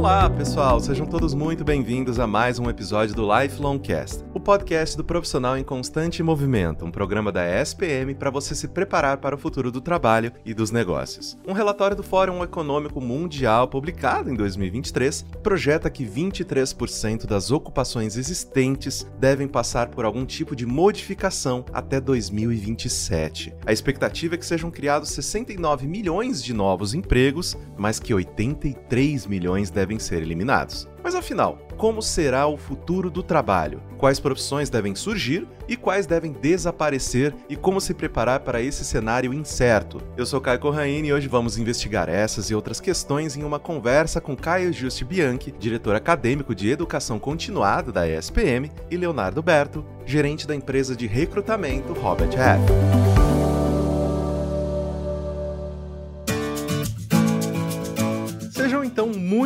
Olá, pessoal, sejam todos muito bem-vindos a mais um episódio do Lifelong Cast, o podcast do profissional em constante movimento, um programa da ESPM para você se preparar para o futuro do trabalho e dos negócios. Um relatório do Fórum Econômico Mundial, publicado em 2023, projeta que 23% das ocupações existentes devem passar por algum tipo de modificação até 2027. A expectativa é que sejam criados 69 milhões de novos empregos, mas que 83 milhões devem devem ser eliminados. Mas afinal, como será o futuro do trabalho? Quais profissões devem surgir e quais devem desaparecer e como se preparar para esse cenário incerto? Eu sou Caio Corraine e hoje vamos investigar essas e outras questões em uma conversa com Caio Juste Bianchi, diretor acadêmico de educação continuada da ESPM, e Leonardo Berto, gerente da empresa de recrutamento Robert Half.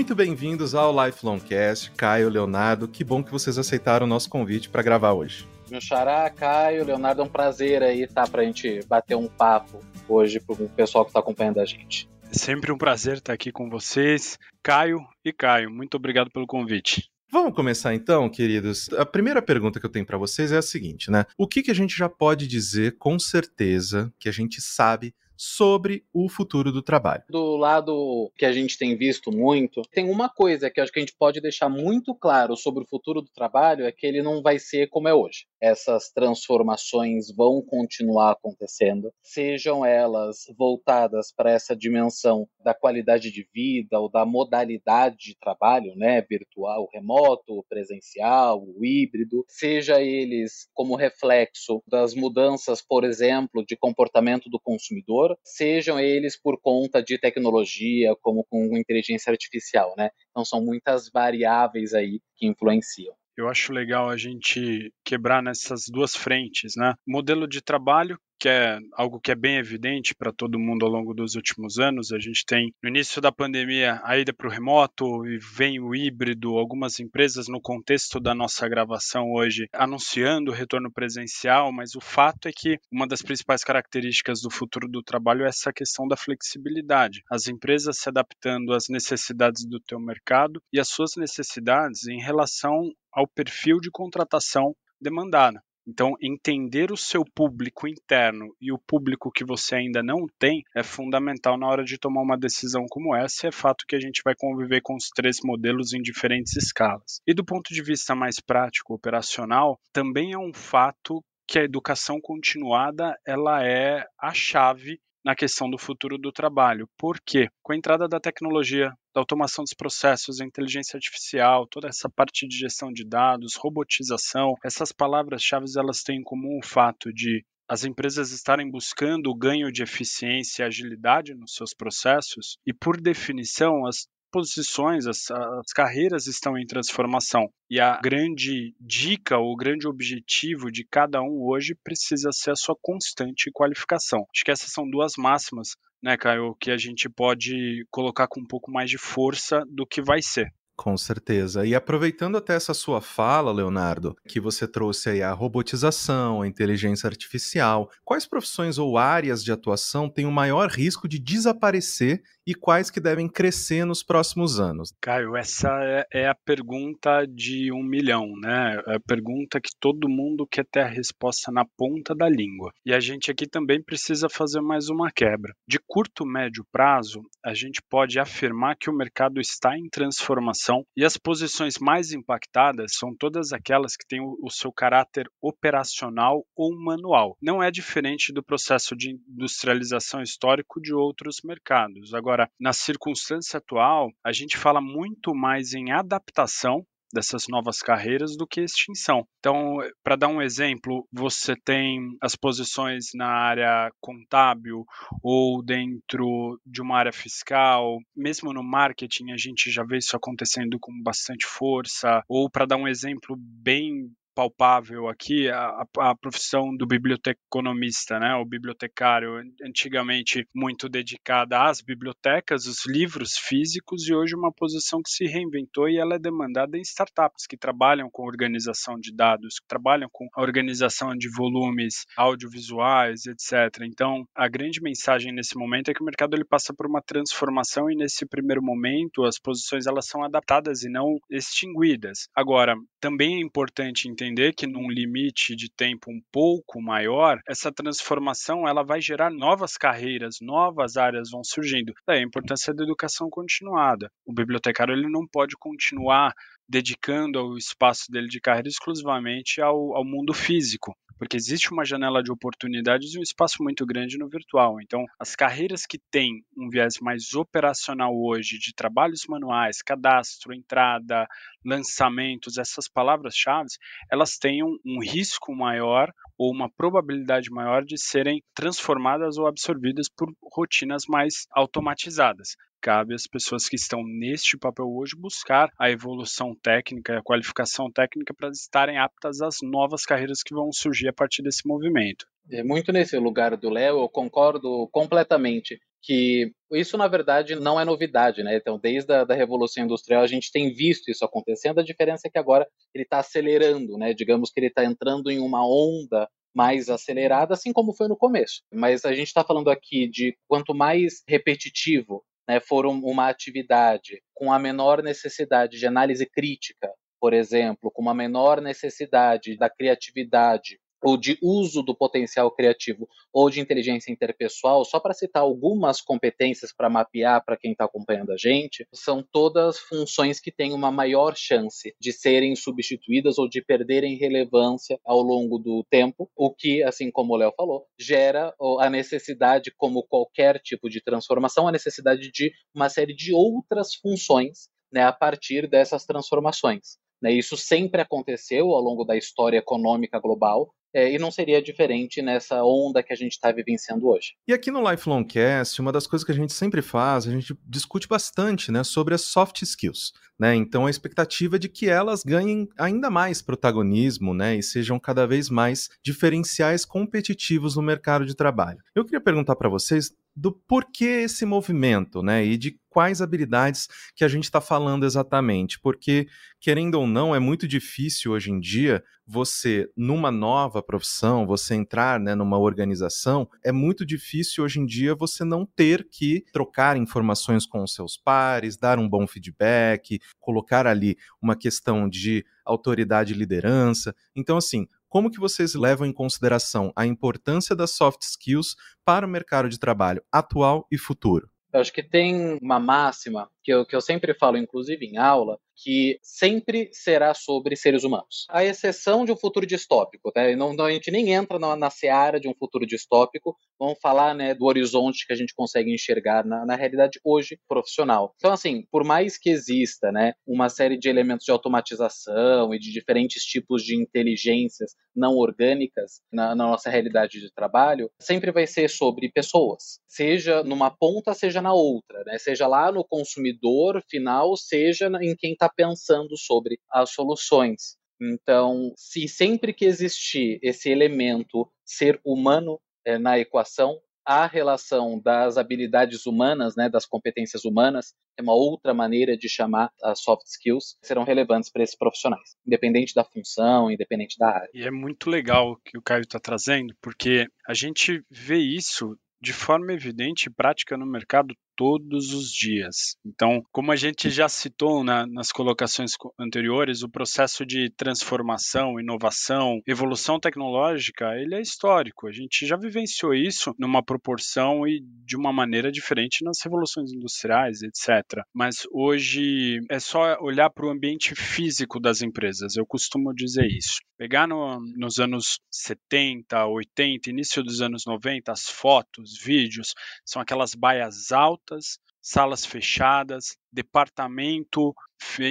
Muito bem-vindos ao Lifelong Cast. Caio, Leonardo, que bom que vocês aceitaram o nosso convite para gravar hoje. Meu xará, Caio, Leonardo, é um prazer aí, tá? Pra gente bater um papo hoje pro pessoal que está acompanhando a gente. É sempre um prazer estar aqui com vocês. Caio e Caio, muito obrigado pelo convite. Vamos começar então, queridos. A primeira pergunta que eu tenho para vocês é a seguinte, né? O que, que a gente já pode dizer com certeza que a gente sabe sobre o futuro do trabalho. Do lado que a gente tem visto muito, tem uma coisa que acho que a gente pode deixar muito claro sobre o futuro do trabalho é que ele não vai ser como é hoje. Essas transformações vão continuar acontecendo, sejam elas voltadas para essa dimensão da qualidade de vida ou da modalidade de trabalho, né, virtual, remoto, presencial, híbrido, seja eles como reflexo das mudanças, por exemplo, de comportamento do consumidor sejam eles por conta de tecnologia, como com inteligência artificial, né? Então são muitas variáveis aí que influenciam. Eu acho legal a gente quebrar nessas duas frentes, né? Modelo de trabalho que é algo que é bem evidente para todo mundo ao longo dos últimos anos. A gente tem, no início da pandemia, a ida para o remoto e vem o híbrido, algumas empresas no contexto da nossa gravação hoje anunciando o retorno presencial, mas o fato é que uma das principais características do futuro do trabalho é essa questão da flexibilidade. As empresas se adaptando às necessidades do teu mercado e às suas necessidades em relação ao perfil de contratação demandada. Então, entender o seu público interno e o público que você ainda não tem é fundamental na hora de tomar uma decisão como essa. E é fato que a gente vai conviver com os três modelos em diferentes escalas. E do ponto de vista mais prático, operacional, também é um fato que a educação continuada ela é a chave na questão do futuro do trabalho. Por quê? Com a entrada da tecnologia, da automação dos processos, a inteligência artificial, toda essa parte de gestão de dados, robotização, essas palavras-chave elas têm em comum o fato de as empresas estarem buscando o ganho de eficiência e agilidade nos seus processos e, por definição, as posições, as, as carreiras estão em transformação. E a grande dica, o grande objetivo de cada um hoje precisa ser a sua constante qualificação. Acho que essas são duas máximas, né, Caio, que a gente pode colocar com um pouco mais de força do que vai ser. Com certeza. E aproveitando até essa sua fala, Leonardo, que você trouxe aí a robotização, a inteligência artificial, quais profissões ou áreas de atuação têm o maior risco de desaparecer e quais que devem crescer nos próximos anos? Caio, essa é, é a pergunta de um milhão, né? É a pergunta que todo mundo quer ter a resposta na ponta da língua. E a gente aqui também precisa fazer mais uma quebra. De curto, médio prazo, a gente pode afirmar que o mercado está em transformação e as posições mais impactadas são todas aquelas que têm o, seu caráter operacional ou manual. Não é diferente do processo de industrialização histórico de outros mercados. Agora, Agora, na circunstância atual, a gente fala muito mais em adaptação dessas novas carreiras do que extinção. Então, para dar um exemplo, você tem as posições na área contábil ou dentro de uma área fiscal, mesmo no marketing a gente já vê isso acontecendo com bastante força, ou para dar um exemplo bem palpável aqui a, a, profissão do biblioteconomista, né, o bibliotecário, antigamente muito dedicada às bibliotecas, os livros físicos, e hoje uma posição que se reinventou e ela é demandada em startups que trabalham com organização de dados, que trabalham com a organização de volumes audiovisuais, etc. Então, a grande mensagem nesse momento é que o mercado ele passa por uma transformação e nesse primeiro momento as posições elas são adaptadas e não extinguidas. Agora, também é importante entender que num limite de tempo um pouco maior, essa transformação ela vai gerar novas carreiras, novas áreas vão surgindo. Daí a importância da educação continuada. O bibliotecário ele não pode continuar dedicando o espaço dele de carreira exclusivamente ao, ao mundo físico porque existe uma janela de oportunidades e um espaço muito grande no virtual. Então, as carreiras que têm um viés mais operacional hoje, de trabalhos manuais, cadastro, entrada, lançamentos, essas palavras-chave, elas têm um, risco maior ou uma probabilidade maior de serem transformadas ou absorvidas por rotinas mais automatizadas cabe às pessoas que estão neste papel hoje buscar a evolução técnica, a qualificação técnica para estarem aptas às novas carreiras que vão surgir a partir desse movimento. É muito nesse lugar do Léo, eu concordo completamente que isso na verdade não é novidade, né? Então, desde a da Revolução Industrial a gente tem visto isso acontecendo. A diferença é que agora ele está acelerando, né? Digamos que ele está entrando em uma onda mais acelerada, assim como foi no começo. Mas a gente está falando aqui de quanto mais repetitivo né, for um, uma atividade com a menor necessidade de análise crítica, por exemplo, com uma menor necessidade da criatividade ou de uso do potencial criativo ou de inteligência interpessoal, só para citar algumas competências para mapear para quem está acompanhando a gente, são todas funções que têm uma maior chance de serem substituídas ou de perderem relevância ao longo do tempo, o que, assim como o Léo falou, gera a necessidade, como qualquer tipo de transformação, a necessidade de uma série de outras funções né, a partir dessas transformações. Né, isso sempre aconteceu ao longo da história econômica global, é, e não seria diferente nessa onda que a gente está vivenciando hoje. E aqui no Lifelong Cast, uma das coisas que a gente sempre faz, a gente discute bastante né, sobre as soft skills. Né? Então a expectativa é de que elas ganhem ainda mais protagonismo né, e sejam cada vez mais diferenciais competitivos no mercado de trabalho. Eu queria perguntar para vocês do porquê esse movimento, né? E de quais habilidades que a gente está falando exatamente. Porque, querendo ou não, é muito difícil hoje em dia você, numa nova profissão, você entrar né, numa organização, é muito difícil hoje em dia você não ter que trocar informações com os seus pares, dar um bom feedback, colocar ali uma questão de autoridade e liderança. Então, assim, como que vocês levam em consideração a importância das soft skills para o mercado de trabalho atual e futuro? Eu acho que tem uma máxima que eu, que eu sempre falo, inclusive em aula, que sempre será sobre seres humanos. A exceção de um futuro distópico, né? não, não, a gente nem entra na, na seara de um futuro distópico, vamos falar né, do horizonte que a gente consegue enxergar na, na realidade hoje profissional. Então, assim, por mais que exista né, uma série de elementos de automatização e de diferentes tipos de inteligências não orgânicas na, na nossa realidade de trabalho, sempre vai ser sobre pessoas, seja numa ponta, seja na outra, né? seja lá no consumidor consumidor final seja em quem está pensando sobre as soluções. Então, se sempre que existir esse elemento ser humano é, na equação, a relação das habilidades humanas, né, das competências humanas, é uma outra maneira de chamar as soft skills, serão relevantes para esses profissionais, independente da função, independente da área. E é muito legal que o Caio está trazendo, porque a gente vê isso de forma evidente e prática no mercado todos os dias. Então, como a gente já citou na, nas colocações anteriores, o processo de transformação, inovação, evolução tecnológica, ele é histórico. A gente já vivenciou isso numa proporção e de uma maneira diferente nas revoluções industriais, etc. Mas hoje é só olhar para o ambiente físico das empresas. Eu costumo dizer isso. Pegar no, nos anos 70, 80, início dos anos 90, as fotos, vídeos, são aquelas baias altas altas, salas fechadas, departamento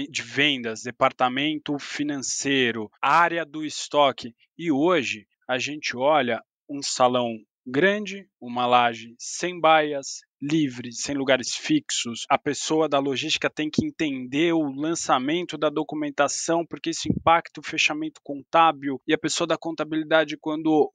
de vendas, departamento financeiro, área do estoque. E hoje a gente olha um salão grande, uma laje sem baias, livre, sem lugares fixos. A pessoa da logística tem que entender o lançamento da documentação, porque isso impacta o fechamento contábil, e a pessoa da contabilidade, quando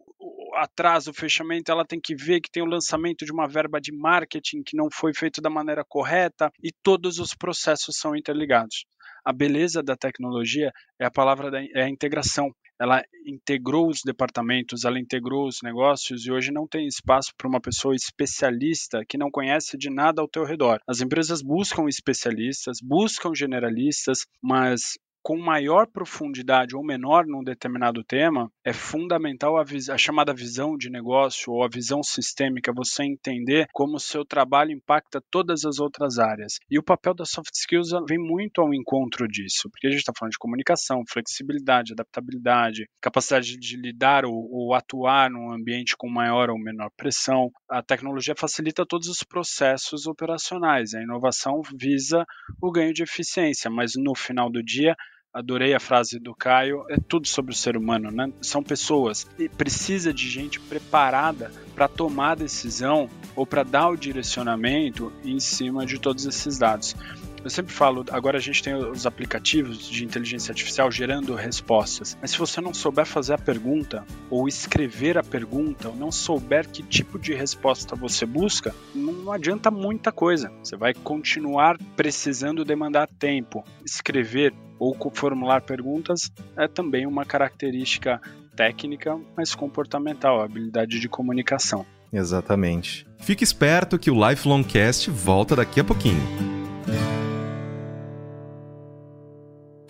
atrasa o fechamento, ela tem que ver que tem o lançamento de uma verba de marketing que não foi feito da maneira correta, e todos os processos são interligados. A beleza da tecnologia é a palavra da é a integração ela integrou os departamentos, ela integrou os negócios e hoje não tem espaço para uma pessoa especialista que não conhece de nada ao teu redor. As empresas buscam especialistas, buscam generalistas, mas com maior profundidade ou menor num determinado tema, é fundamental a, a, chamada visão de negócio ou a visão sistêmica, você entender como o seu trabalho impacta todas as outras áreas. E o papel das soft skills vem muito ao encontro disso, porque a gente está falando de comunicação, flexibilidade, adaptabilidade, capacidade de lidar ou, ou atuar num ambiente com maior ou menor pressão. A tecnologia facilita todos os processos operacionais, a inovação visa o ganho de eficiência, mas no final do dia, adorei a frase do Caio, é tudo sobre o ser humano, né? São pessoas e precisa de gente preparada para tomar decisão ou para dar o direcionamento em cima de todos esses dados. Eu sempre falo, agora a gente tem os aplicativos de inteligência artificial gerando respostas, mas se você não souber fazer a pergunta, ou escrever a pergunta, ou não souber que tipo de resposta você busca, não adianta muita coisa. Você vai continuar precisando demandar tempo. Escrever ou formular perguntas é também uma característica técnica, mas comportamental, a habilidade de comunicação. Exatamente. Fique esperto que o Lifelong Cast volta daqui a pouquinho.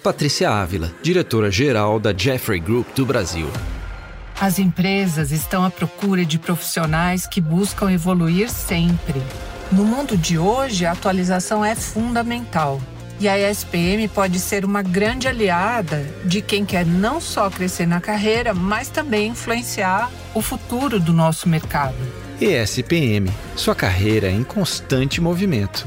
Patrícia Ávila, diretora-geral da Jeffrey Group do Brasil. As empresas estão à procura de profissionais que buscam evoluir sempre. No mundo de hoje, a atualização é fundamental. E a ESPM pode ser uma grande aliada de quem quer não só crescer na carreira, mas também influenciar o futuro do nosso mercado. ESPM, sua carreira em constante movimento.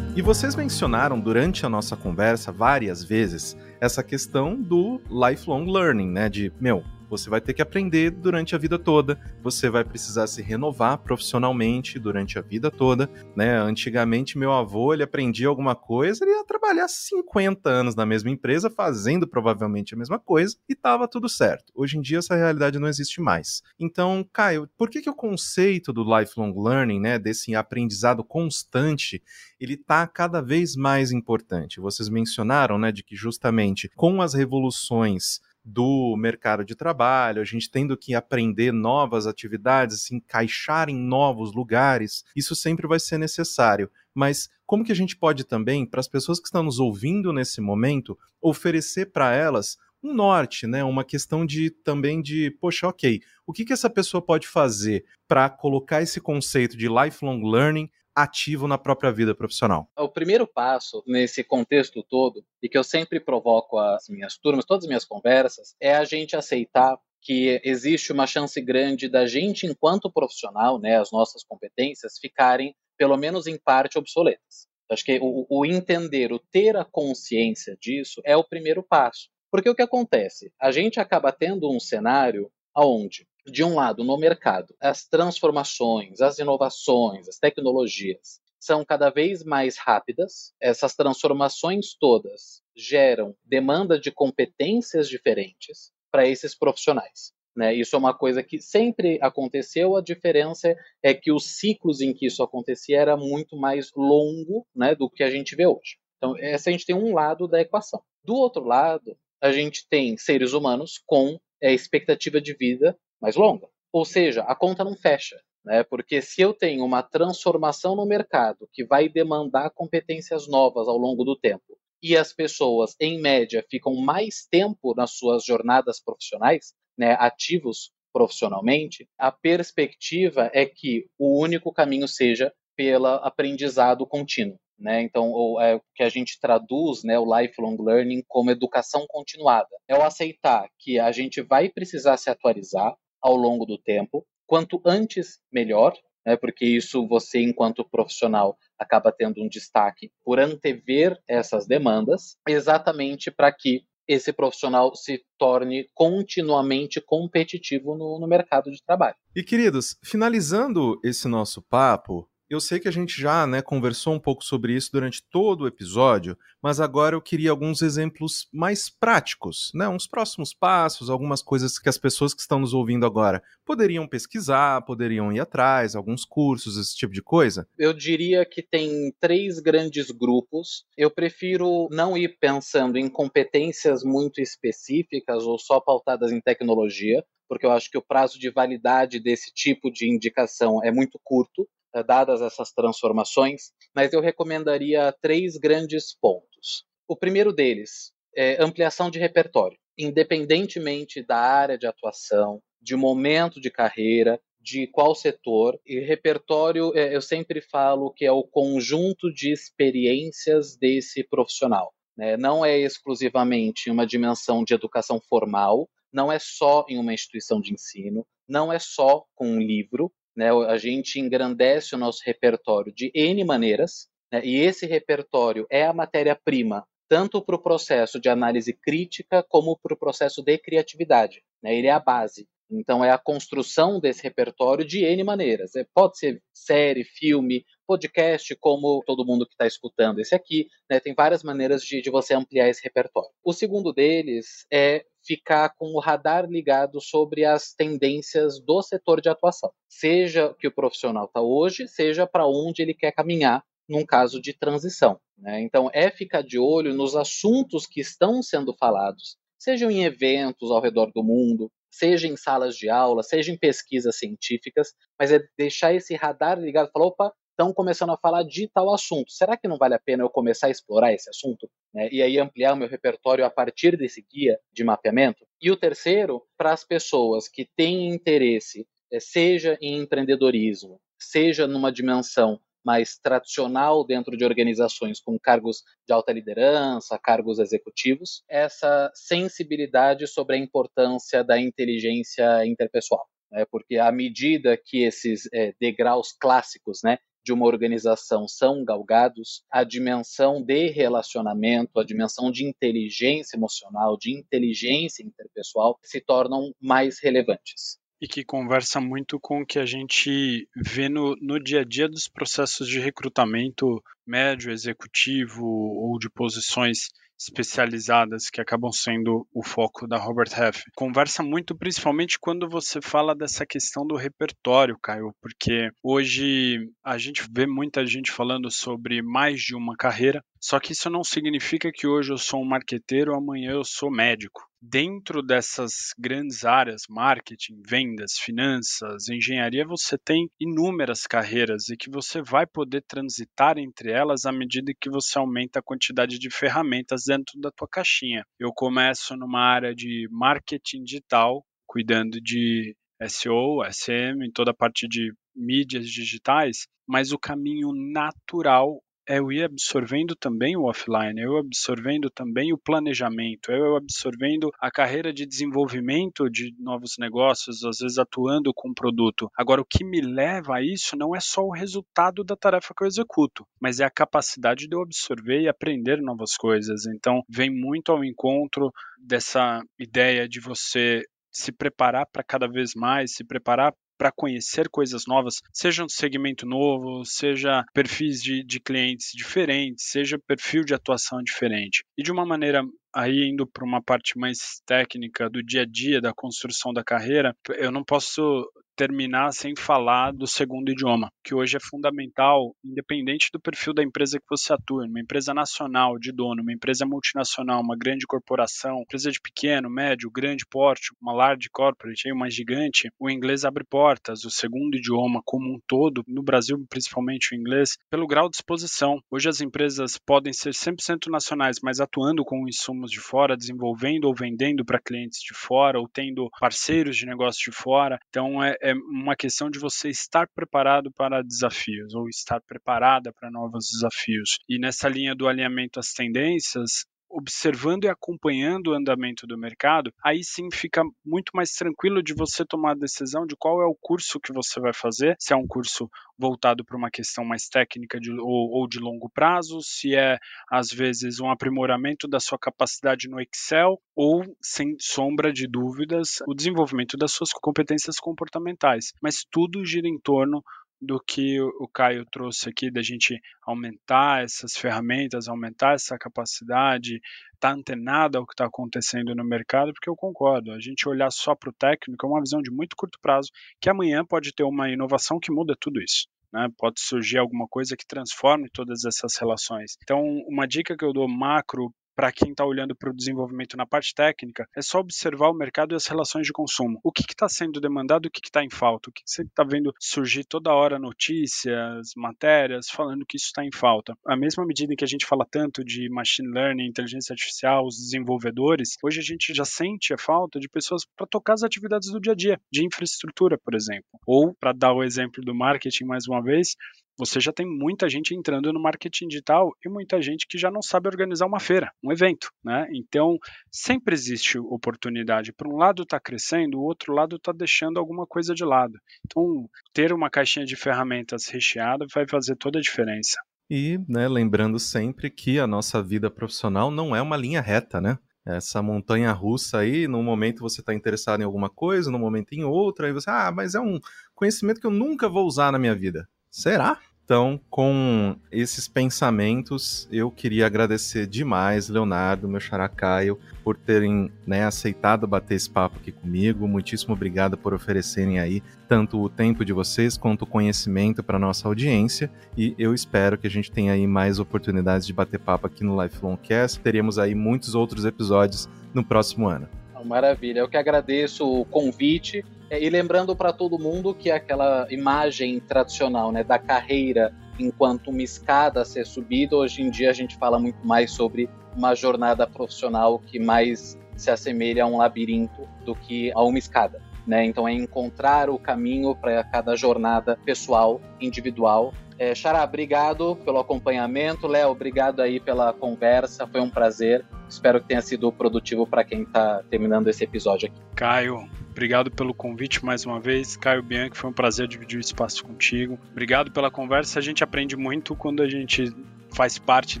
E vocês mencionaram durante a nossa conversa várias vezes essa questão do lifelong learning, né? De, meu, você vai ter que aprender durante a vida toda, você vai precisar se renovar profissionalmente durante a vida toda, né? Antigamente meu avô, ele aprendia alguma coisa, ele ia trabalhar 50 anos na mesma empresa, fazendo provavelmente a mesma coisa, e tava tudo certo. Hoje em dia essa realidade não existe mais. Então, Caio, por que que o conceito do lifelong learning, né, desse aprendizado constante, ele tá cada vez mais importante? Vocês mencionaram, né, de que justamente com as revoluções do mercado de trabalho, a gente tendo que aprender novas atividades, se encaixar em novos lugares, isso sempre vai ser necessário. Mas como que a gente pode também, para as pessoas que estão nos ouvindo nesse momento, oferecer para elas um norte, né? Uma questão de também de, poxa, ok, o que, que essa pessoa pode fazer para colocar esse conceito de lifelong learning ativo na própria vida profissional? O primeiro passo nesse contexto todo, e que eu sempre provoco as minhas turmas, todas as minhas conversas, é a gente aceitar que existe uma chance grande da gente, enquanto profissional, né, as nossas competências, ficarem, pelo menos em parte, obsoletas. Acho que o, o entender, o ter a consciência disso é o primeiro passo. Porque o que acontece? A gente acaba tendo um cenário onde de um lado, no mercado, as transformações, as inovações, as tecnologias são cada vez mais rápidas, essas transformações todas geram demanda de competências diferentes para esses profissionais. Né? Isso é uma coisa que sempre aconteceu, a diferença é que os ciclos em que isso acontecia era muito mais longo né, do que a gente vê hoje. Então, esse a gente tem um lado da equação. Do outro lado, a gente tem seres humanos com é, expectativa de vida mais longa. Ou seja, a conta não fecha. Né? Porque se eu tenho uma transformação no mercado que vai demandar competências novas ao longo do tempo e as pessoas, em média, ficam mais tempo nas suas jornadas profissionais, né, ativos profissionalmente, a perspectiva é que o único caminho seja pelo aprendizado contínuo. Né? Então, o é, que a gente traduz né, o lifelong learning como educação continuada. É o aceitar que a gente vai precisar se atualizar, ao longo do tempo. Quanto antes, melhor, né, porque isso você, enquanto profissional, acaba tendo um destaque por antever essas demandas, exatamente para que esse profissional se torne continuamente competitivo no, no mercado de trabalho. E queridos, finalizando esse nosso papo, eu sei que a gente já né, conversou um pouco sobre isso durante todo o episódio, mas agora eu queria alguns exemplos mais práticos, né? Uns próximos passos, algumas coisas que as pessoas que estão nos ouvindo agora poderiam pesquisar, poderiam ir atrás, alguns cursos, esse tipo de coisa. Eu diria que tem três grandes grupos. Eu prefiro não ir pensando em competências muito específicas ou só pautadas em tecnologia, porque eu acho que o prazo de validade desse tipo de indicação é muito curto. Eh, dadas essas transformações, mas eu recomendaria três grandes pontos. O primeiro deles é ampliação de repertório, independentemente da área de atuação, de momento de carreira, de qual setor. E repertório, eh, eu sempre falo que é o conjunto de experiências desse profissional. Né? Não é exclusivamente uma dimensão de educação formal, não é só em uma instituição de ensino, não é só com um livro, né? A gente engrandece o nosso repertório de N maneiras, né? e esse repertório é a matéria-prima tanto para o processo de análise crítica como para o processo de criatividade. Né? Ele é a base. Então, é a construção desse repertório de N maneiras. É, pode ser série, filme, podcast, como todo mundo que está escutando esse aqui. Né? Tem várias maneiras de, de você ampliar esse repertório. O segundo deles é ficar com o radar ligado sobre as tendências do setor de atuação, seja que o profissional está hoje, seja para onde ele quer caminhar num caso de transição. Né? Então, é ficar de olho nos assuntos que estão sendo falados, sejam em eventos ao redor do mundo, seja em salas de aula, seja em pesquisas científicas, mas é deixar esse radar ligado, falar, opa, estão começando a falar de tal assunto. Será que não vale a pena eu começar a explorar esse assunto? Né? E aí ampliar o meu repertório a partir desse guia de mapeamento? E o terceiro, para as pessoas que têm interesse, eh, seja em empreendedorismo, seja numa dimensão mais tradicional dentro de organizações com cargos de alta liderança, cargos executivos, essa sensibilidade sobre a importância da inteligência interpessoal. Né? Porque à medida que esses é, degraus clássicos né, de uma organização são galgados, a dimensão de relacionamento, a dimensão de inteligência emocional, de inteligência interpessoal se tornam mais relevantes. E que conversa muito com o que a gente vê no, no dia a dia dos processos de recrutamento médio, executivo ou de posições especializadas que acabam sendo o foco da Robert Half. Conversa muito principalmente quando você fala dessa questão do repertório, Caio, porque hoje a gente vê muita gente falando sobre mais de uma carreira, só que isso não significa que hoje eu sou um marqueteiro, amanhã eu sou médico. Dentro dessas grandes áreas, marketing, vendas, finanças, engenharia, você tem inúmeras carreiras e que você vai poder transitar entre elas à medida que você aumenta a quantidade de ferramentas dentro da tua caixinha. Eu começo numa área de marketing digital, cuidando de SEO, SM, toda a parte de mídias digitais, mas o caminho natural eu ia absorvendo também o offline, eu absorvendo também o planejamento, eu absorvendo a carreira de desenvolvimento de novos negócios, às vezes atuando com o produto. Agora, o que me leva a isso não é só o resultado da tarefa que eu executo, mas é a capacidade de eu absorver e aprender novas coisas. Então, vem muito ao encontro dessa ideia de você se preparar para cada vez mais, se preparar para conhecer coisas novas, seja um segmento novo, seja perfis de, de clientes diferentes, seja perfil de atuação diferente. E de uma maneira aí indo para uma parte mais técnica do dia a dia da construção da carreira, eu não posso terminar sem falar do segundo idioma, que hoje é fundamental, independente do perfil da empresa que você atua, uma empresa nacional de dono, uma empresa multinacional, uma grande corporação, empresa de pequeno, médio, grande porte, uma large corporate, uma gigante, o inglês abre portas, o segundo idioma como um todo, no Brasil principalmente o inglês, pelo grau de exposição. Hoje as empresas podem ser 100% nacionais, mas atuando com insumos de fora, desenvolvendo ou vendendo para clientes de fora, ou tendo parceiros de negócio de fora. Então é, é uma questão de você estar preparado para desafios ou estar preparada para novos desafios. E nessa linha do alinhamento às tendências, observando e acompanhando o andamento do mercado, aí sim fica muito mais tranquilo de você tomar a decisão de qual é o curso que você vai fazer, se é um curso voltado para uma questão mais técnica de, ou, ou de longo prazo, se é às vezes um aprimoramento da sua capacidade no Excel ou, sem sombra de dúvidas, o desenvolvimento das suas competências comportamentais. Mas tudo gira em torno do que o Caio trouxe aqui, da gente aumentar essas ferramentas, aumentar essa capacidade, estar tá antenado ao que está acontecendo no mercado, porque eu concordo, a gente olhar só para o técnico é uma visão de muito curto prazo, que amanhã pode ter uma inovação que muda tudo isso. Né? Pode surgir alguma coisa que transforme todas essas relações. Então, uma dica que eu dou macro para quem está olhando para o desenvolvimento na parte técnica, é só observar o mercado e as relações de consumo. O que está sendo demandado, o que está em falta, o que, que você está vendo surgir toda hora notícias, matérias, falando que isso está em falta. A mesma medida em que a gente fala tanto de machine learning, inteligência artificial, os desenvolvedores, hoje a gente já sente a falta de pessoas para tocar as atividades do dia a dia, de infraestrutura, por exemplo. Ou, para dar o exemplo do marketing mais uma vez, você já tem muita gente entrando no marketing digital e muita gente que já não sabe organizar uma feira, um evento, né? Então, sempre existe oportunidade. Por um lado está crescendo, o outro lado está deixando alguma coisa de lado. Então, ter uma caixinha de ferramentas recheada vai fazer toda a diferença. E, né, lembrando sempre que a nossa vida profissional não é uma linha reta, né? Essa montanha russa aí, num momento você está interessado em alguma coisa, no momento em outra, aí você, ah, mas é um conhecimento que eu nunca vou usar na minha vida. Será? Então, com esses pensamentos, eu queria agradecer demais, Leonardo, meu xaracaio, por terem né, aceitado bater esse papo aqui comigo. Muitíssimo obrigado por oferecerem aí tanto o tempo de vocês quanto o conhecimento para nossa audiência. E eu espero que a gente tenha aí mais oportunidades de bater papo aqui no Lifelong Cast. Teremos aí muitos outros episódios no próximo ano. Maravilha, eu que agradeço o convite e lembrando para todo mundo que aquela imagem tradicional né, da carreira enquanto uma escada a ser subida, hoje em dia a gente fala muito mais sobre uma jornada profissional que mais se assemelha a um labirinto do que a uma escada. Né? Então é encontrar o caminho para cada jornada pessoal, individual. É, Xará, obrigado pelo acompanhamento. Léo, obrigado aí pela conversa. Foi um prazer. Espero que tenha sido produtivo para quem está terminando esse episódio aqui. Caio, obrigado pelo convite mais uma vez. Caio Bianchi, foi um prazer dividir o espaço contigo. Obrigado pela conversa. A gente aprende muito quando a gente faz parte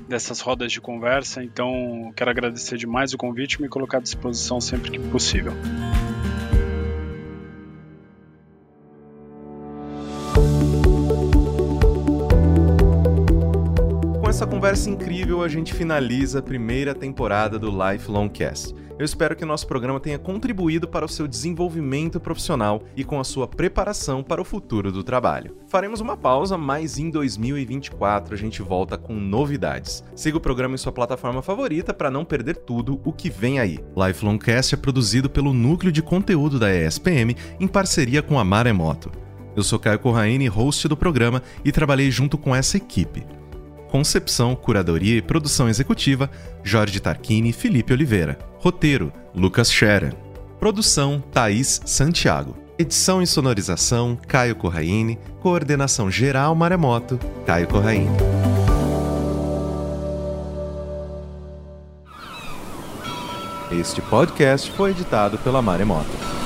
dessas rodas de conversa. Então, quero agradecer demais o convite e me colocar à disposição sempre que possível. essa conversa incrível, a gente finaliza a primeira temporada do Lifelong Cast. Eu espero que nosso programa tenha contribuído para o seu desenvolvimento profissional e com a sua preparação para o futuro do trabalho. Faremos uma pausa, mas em 2024 a gente volta com novidades. Siga o programa em sua plataforma favorita para não perder tudo o que vem aí. Lifelong Cast é produzido pelo núcleo de conteúdo da ESPM em parceria com a Maremoto. Eu sou Caio Corraine, host do programa, e trabalhei junto com essa equipe. Concepção, curadoria e produção executiva: Jorge Tarquini e Felipe Oliveira. Roteiro: Lucas Scherer. Produção: Thaís Santiago. Edição e sonorização: Caio Corraine. Coordenação geral Maremoto: Caio Corraine. Este podcast foi editado pela Maremoto.